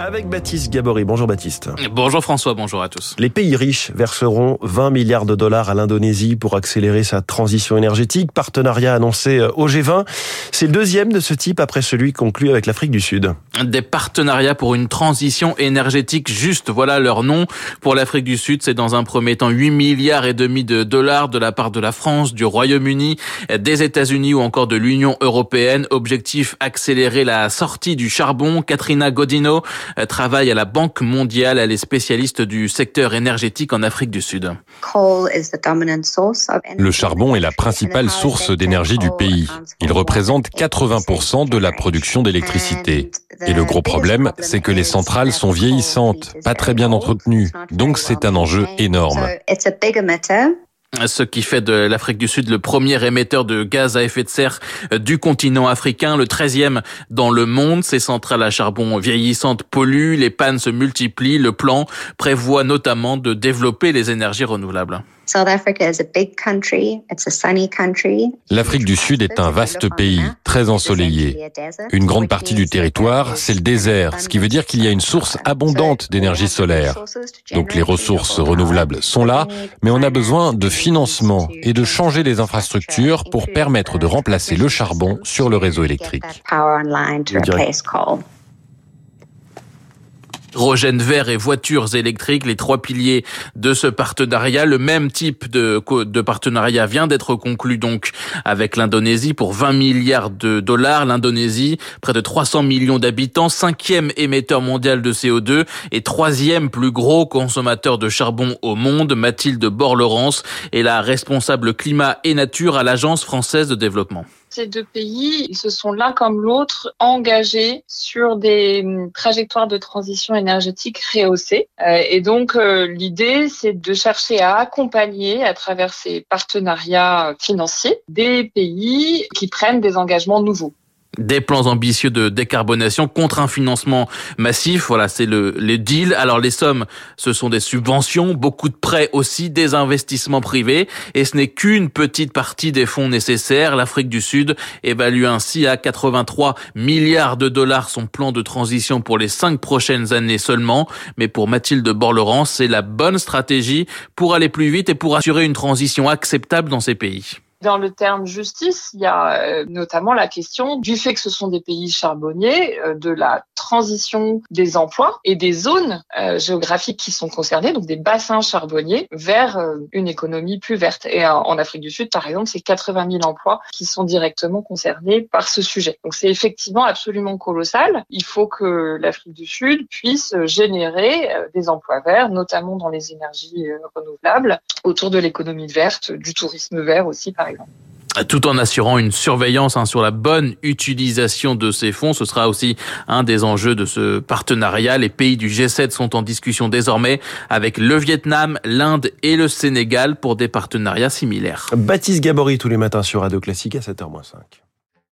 Avec Baptiste Gabory. Bonjour Baptiste. Bonjour François, bonjour à tous. Les pays riches verseront 20 milliards de dollars à l'Indonésie pour accélérer sa transition énergétique. Partenariat annoncé euh, au G20. C'est le deuxième de ce type après celui conclu avec l'Afrique du Sud. Des partenariats pour une transition énergétique juste, voilà leur nom. Pour l'Afrique du Sud, c'est dans un premier temps 8 milliards et demi de dollars de la part de la France, du Royaume-Uni, des États-Unis ou encore de l'Union européenne. Objectif accélérer la sortie du charbon. Katrina Godino travaille à la Banque mondiale. Elle est spécialiste du secteur énergétique en Afrique du Sud. Le charbon est la principale source d'énergie du pays. Il représente 80% de la production d'électricité. Et le gros problème, c'est que les centrales sont vieillissantes, pas très bien entretenues. Donc c'est un enjeu énorme ce qui fait de l'Afrique du Sud le premier émetteur de gaz à effet de serre du continent africain, le 13e dans le monde. Ces centrales à charbon vieillissantes polluent, les pannes se multiplient. Le plan prévoit notamment de développer les énergies renouvelables. L'Afrique du Sud est un vaste pays, très ensoleillé. Une grande partie du territoire, c'est le désert, ce qui veut dire qu'il y a une source abondante d'énergie solaire. Donc les ressources renouvelables sont là, mais on a besoin de financement et de changer les infrastructures pour permettre de remplacer le charbon sur le réseau électrique hydrogène vert et voitures électriques, les trois piliers de ce partenariat. Le même type de, partenariat vient d'être conclu donc avec l'Indonésie pour 20 milliards de dollars. L'Indonésie, près de 300 millions d'habitants, cinquième émetteur mondial de CO2 et troisième plus gros consommateur de charbon au monde. Mathilde Borlerance est la responsable climat et nature à l'Agence française de développement ces deux pays, ils se sont l'un comme l'autre engagés sur des hum, trajectoires de transition énergétique rehaussées. Euh, et donc, euh, l'idée, c'est de chercher à accompagner à travers ces partenariats financiers des pays qui prennent des engagements nouveaux des plans ambitieux de décarbonation contre un financement massif. Voilà, c'est le les deals. Alors les sommes, ce sont des subventions, beaucoup de prêts aussi, des investissements privés, et ce n'est qu'une petite partie des fonds nécessaires. L'Afrique du Sud évalue ainsi à 83 milliards de dollars son plan de transition pour les cinq prochaines années seulement. Mais pour Mathilde Borleran, c'est la bonne stratégie pour aller plus vite et pour assurer une transition acceptable dans ces pays. Dans le terme justice, il y a euh, notamment la question du fait que ce sont des pays charbonniers, euh, de la transition des emplois et des zones euh, géographiques qui sont concernées, donc des bassins charbonniers, vers une économie plus verte. Et en Afrique du Sud, par exemple, c'est 80 000 emplois qui sont directement concernés par ce sujet. Donc c'est effectivement absolument colossal. Il faut que l'Afrique du Sud puisse générer des emplois verts, notamment dans les énergies renouvelables, autour de l'économie verte, du tourisme vert aussi, par exemple tout en assurant une surveillance hein, sur la bonne utilisation de ces fonds. Ce sera aussi un des enjeux de ce partenariat. Les pays du G7 sont en discussion désormais avec le Vietnam, l'Inde et le Sénégal pour des partenariats similaires. Baptiste Gabory tous les matins sur Radio Classique à 7h05.